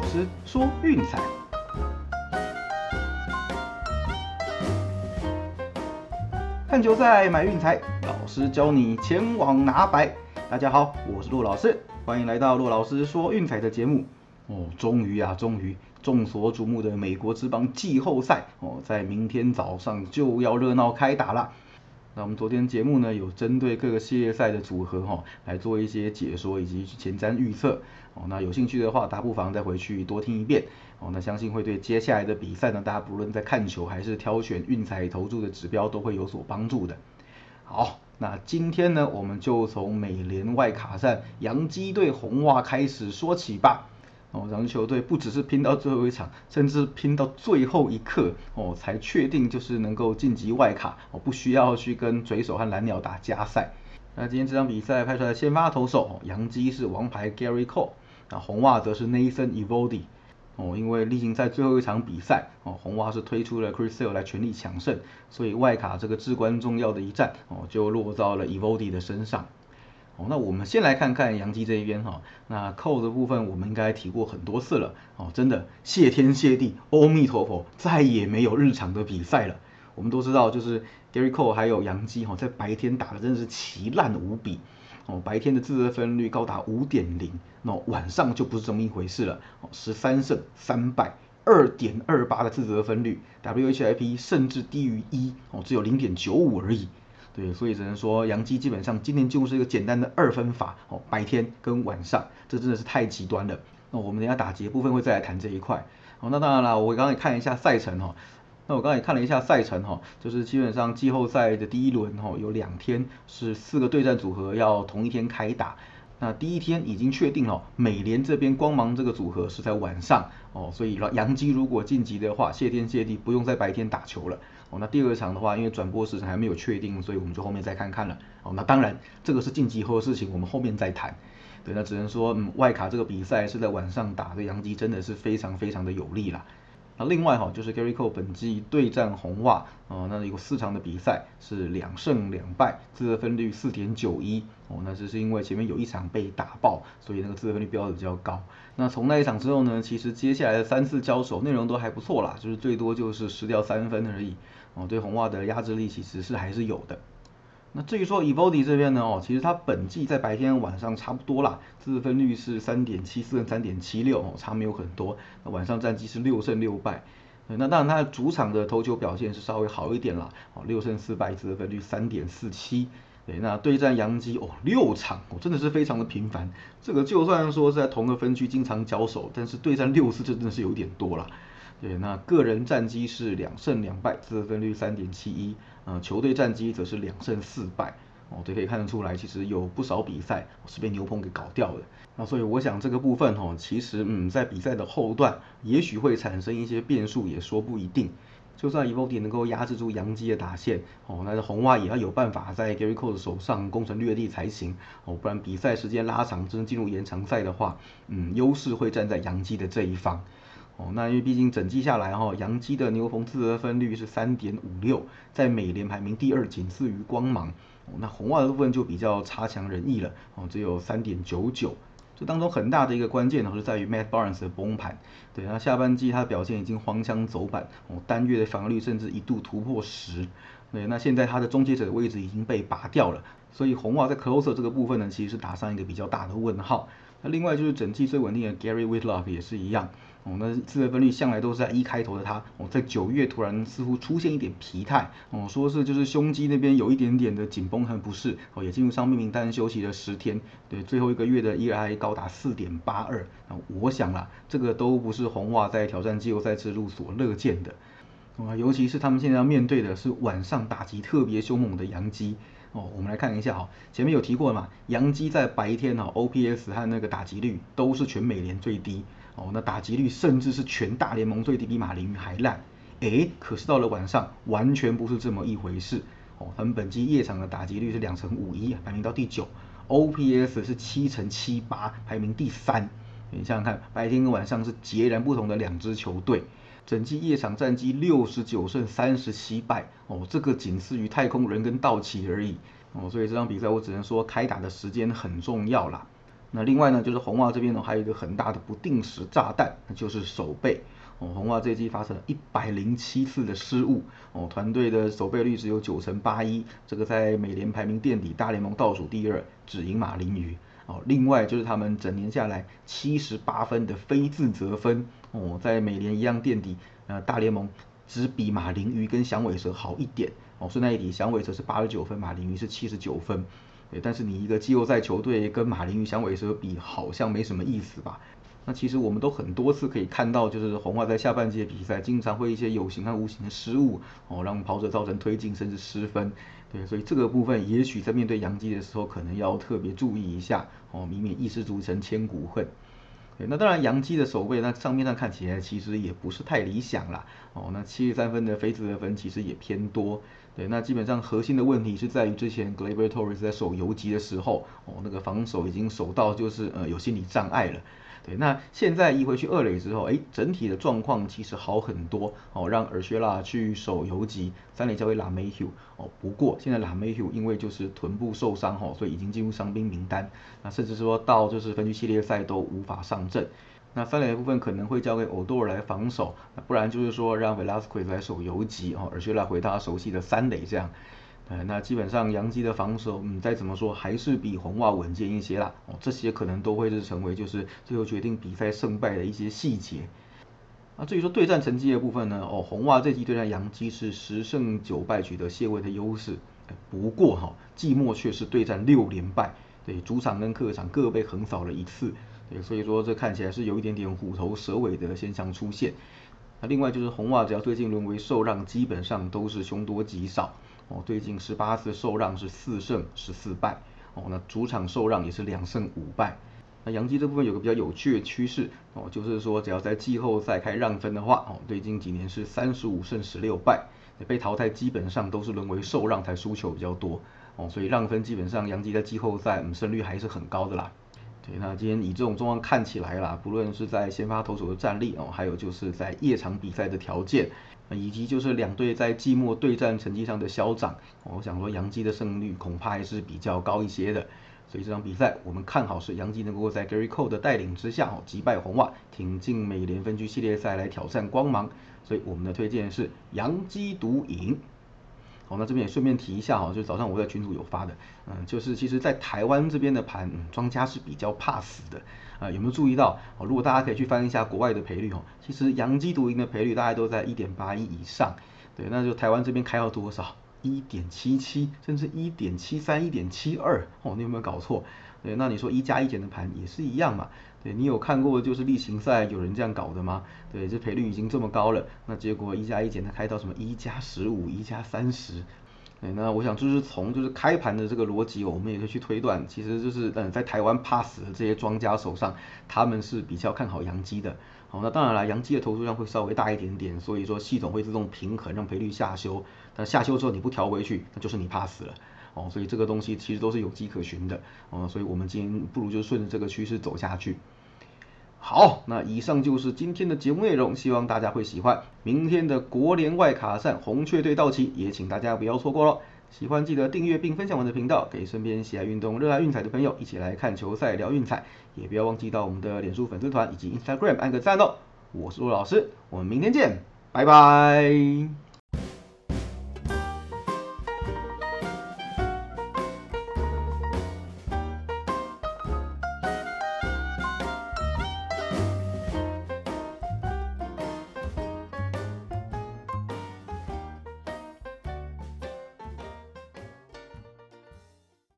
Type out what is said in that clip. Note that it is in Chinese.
老师说运彩，看球赛买运彩，老师教你前往拿白。大家好，我是陆老师，欢迎来到陆老师说运彩的节目。哦，终于啊，终于，众所瞩目的美国之邦季后赛哦，在明天早上就要热闹开打了。那我们昨天节目呢，有针对各个系列赛的组合哈，来做一些解说以及前瞻预测哦。那有兴趣的话，大家不妨再回去多听一遍哦。那相信会对接下来的比赛呢，大家不论在看球还是挑选运彩投注的指标，都会有所帮助的。好，那今天呢，我们就从美联外卡战洋基对红袜开始说起吧。哦，然后球队不只是拼到最后一场，甚至拼到最后一刻哦，才确定就是能够晋级外卡哦，不需要去跟水手和蓝鸟打加赛。那今天这场比赛派出来先发投手，杨基是王牌 Gary Cole，那红袜则是 Nathan Eovaldi。哦，因为例行赛最后一场比赛哦，红袜是推出了 Chris Sale 来全力抢胜，所以外卡这个至关重要的一战哦，就落到了 Evody 的身上。哦，那我们先来看看杨基这一边哈，那扣的部分我们应该提过很多次了哦，真的谢天谢地，阿弥陀佛，再也没有日常的比赛了。我们都知道，就是 Gary Cole 还有杨基哈，在白天打的真的是奇烂无比哦，白天的自责分率高达五点零，那晚上就不是这么一回事了哦，十三胜三败，二点二八的自责分率，WHIP 甚至低于一哦，只有零点九五而已。对，所以只能说杨基基本上今年就是一个简单的二分法哦，白天跟晚上，这真的是太极端了。那我们等下打结部分会再来谈这一块。哦，那当然了，我刚刚也看一下赛程哈，那我刚才也看了一下赛程哈，就是基本上季后赛的第一轮哈有两天是四个对战组合要同一天开打。那第一天已经确定了，美联这边光芒这个组合是在晚上哦，所以杨基如果晋级的话，谢天谢地不用在白天打球了。哦，那第二场的话，因为转播时程还没有确定，所以我们就后面再看看了。哦，那当然这个是晋级后的事情，我们后面再谈。对，那只能说，嗯，外卡这个比赛是在晚上打，对，杨基真的是非常非常的有利啦。那另外哈，就是 Gary Cole 本季对战红袜，呃，那有四场的比赛是两胜两败，自责分率四点九一，哦，那这是因为前面有一场被打爆，所以那个自责分率标的比较高。那从那一场之后呢，其实接下来的三次交手内容都还不错啦，就是最多就是失掉三分而已，哦，对红袜的压制力其实是还是有的。那至于说 e v o d y 这边呢，哦，其实它本季在白天晚上差不多啦，自分率是三点七四跟三点七六，哦，差没有很多。那晚上战绩是六胜六败，那当然它的主场的投球表现是稍微好一点啦，哦，六胜四败，自分率三点四七。对，那对战杨基，哦，六场，哦，真的是非常的频繁。这个就算说是在同个分区经常交手，但是对战六次，这真的是有点多了。对，那个人战绩是两胜两败，自分率三点七一。呃，球队战绩则是两胜四败，哦，这可以看得出来，其实有不少比赛是被牛棚给搞掉的。那所以我想这个部分哦，其实嗯，在比赛的后段，也许会产生一些变数，也说不一定。就算 e v o d y 能够压制住杨基的打线，哦，那红袜也要有办法在 Gary Cole 的手上攻城略地才行，哦，不然比赛时间拉长，真进入延长赛的话，嗯，优势会站在杨基的这一方。哦，那因为毕竟整季下来哈，杨基的牛棚自得分率是三点五六，在美联排名第二，仅次于光芒。哦，那红袜的部分就比较差强人意了，哦，只有三点九九。这当中很大的一个关键呢，是在于 Matt Barnes 的崩盘。对，那下半季他的表现已经荒腔走板，哦，单月的防御率甚至一度突破十。对，那现在他的终结者的位置已经被拔掉了，所以红袜在 closer 这个部分呢，其实是打上一个比较大的问号。那另外就是整季最稳定的 Gary Whitlock 也是一样。哦，那自责分率向来都是在一开头的他，哦，在九月突然似乎出现一点疲态，哦，说是就是胸肌那边有一点点的紧绷和不适，哦，也进入伤病名单休息了十天，对，最后一个月的 ERA 高达四点八二，那我想啦，这个都不是红袜在挑战季后赛之路所乐见的，啊，尤其是他们现在要面对的是晚上打击特别凶猛的洋基，哦，我们来看一下哈，前面有提过嘛，洋基在白天哈 OPS 和那个打击率都是全美联最低。哦，那打击率甚至是全大联盟最低比马林鱼还烂，哎，可是到了晚上完全不是这么一回事。哦，他们本季夜场的打击率是两成五一，排名到第九，OPS 是七成七八，排名第三。你想想看，白天跟晚上是截然不同的两支球队。整季夜场战绩六十九胜三十七败，哦，这个仅次于太空人跟道奇而已。哦，所以这场比赛我只能说开打的时间很重要啦。那另外呢，就是红袜这边呢还有一个很大的不定时炸弹，那就是守备。哦，红袜这一季发生了一百零七次的失误，哦，团队的守备率只有九成八一，这个在美联排名垫底，大联盟倒数第二，只赢马林鱼。哦，另外就是他们整年下来七十八分的非自责分，哦，在美联一样垫底，呃，大联盟只比马林鱼跟响尾蛇好一点。哦，顺带一提，响尾蛇是八十九分，马林鱼是七十九分。对，但是你一个季后赛球队跟马林鱼、响尾蛇比，好像没什么意思吧？那其实我们都很多次可以看到，就是红袜在下半季的比赛经常会一些有形和无形的失误，哦，让跑者造成推进甚至失分。对，所以这个部分也许在面对杨基的时候，可能要特别注意一下，哦，以免一失足成千古恨。对，那当然杨基的守备，那上面上看起来其实也不是太理想啦，哦，那七十三分的非自得分其实也偏多。对，那基本上核心的问题是在于之前 Gleyber Torres 在守游击的时候，哦，那个防守已经守到就是呃有心理障碍了。那现在移回去二垒之后，哎，整体的状况其实好很多哦，让尔薛拉去守游击，三垒交给拉梅 h 哦。不过现在拉梅 h 因为就是臀部受伤哦，所以已经进入伤兵名单，那甚至说到就是分区系列赛都无法上阵。那三垒的部分可能会交给欧多尔来防守，那不然就是说让 Velasquez 来守游击哦，尔薛拉回他熟悉的三垒这样。呃，那基本上杨基的防守，嗯，再怎么说还是比红袜稳健一些啦。哦，这些可能都会是成为就是最后决定比赛胜败的一些细节。啊，至于说对战成绩的部分呢，哦，红袜这季对战杨基是十胜九败取得谢位的优势。不过哈，季末却是对战六连败，对，主场跟客场各被横扫了一次。对，所以说这看起来是有一点点虎头蛇尾的现象出现。那另外就是红袜只要最近沦为受让，基本上都是凶多吉少。哦，最近十八次受让是四胜十四败，哦，那主场受让也是两胜五败。那杨基这部分有个比较有趣的趋势，哦，就是说只要在季后赛开让分的话，哦，最近几年是三十五胜十六败，被淘汰基本上都是沦为受让才输球比较多，哦，所以让分基本上杨基在季后赛胜率还是很高的啦。对，那今天以这种状况看起来啦，不论是在先发投手的战力哦，还有就是在夜场比赛的条件。以及就是两队在季末对战成绩上的消长，我想说杨基的胜率恐怕还是比较高一些的，所以这场比赛我们看好是杨基能够在 Gary Cole 的带领之下哦击败红袜，挺进美联分区系列赛来挑战光芒，所以我们的推荐是杨基独赢。好，那这边也顺便提一下哈，就早上我在群组有发的，嗯，就是其实，在台湾这边的盘，嗯庄家是比较怕死的，啊，有没有注意到？哦，如果大家可以去翻一下国外的赔率哦，其实阳基独赢的赔率大概都在一点八一以上，对，那就台湾这边开到多少？一点七七，甚至一点七三、一点七二，哦，你有没有搞错？对，那你说一加一减的盘也是一样嘛？对你有看过就是例行赛有人这样搞的吗？对，这赔率已经这么高了，那结果一加一减它开到什么一加十五、一加三十？对，那我想就是从就是开盘的这个逻辑，我们也可以去推断，其实就是嗯在台湾怕死的这些庄家手上，他们是比较看好阳基的。好，那当然了，阳基的投注量会稍微大一点点，所以说系统会自动平衡让赔率下修。但下修之后你不调回去，那就是你怕死了。哦，所以这个东西其实都是有迹可循的，哦，所以我们今天不如就顺着这个趋势走下去。好，那以上就是今天的节目内容，希望大家会喜欢。明天的国联外卡赛，红雀队到齐，也请大家不要错过喽。喜欢记得订阅并分享我的频道，给身边喜爱运动、热爱运彩的朋友一起来看球赛、聊运彩。也不要忘记到我们的脸书粉丝团以及 Instagram 按个赞哦。我是陆老师，我们明天见，拜拜。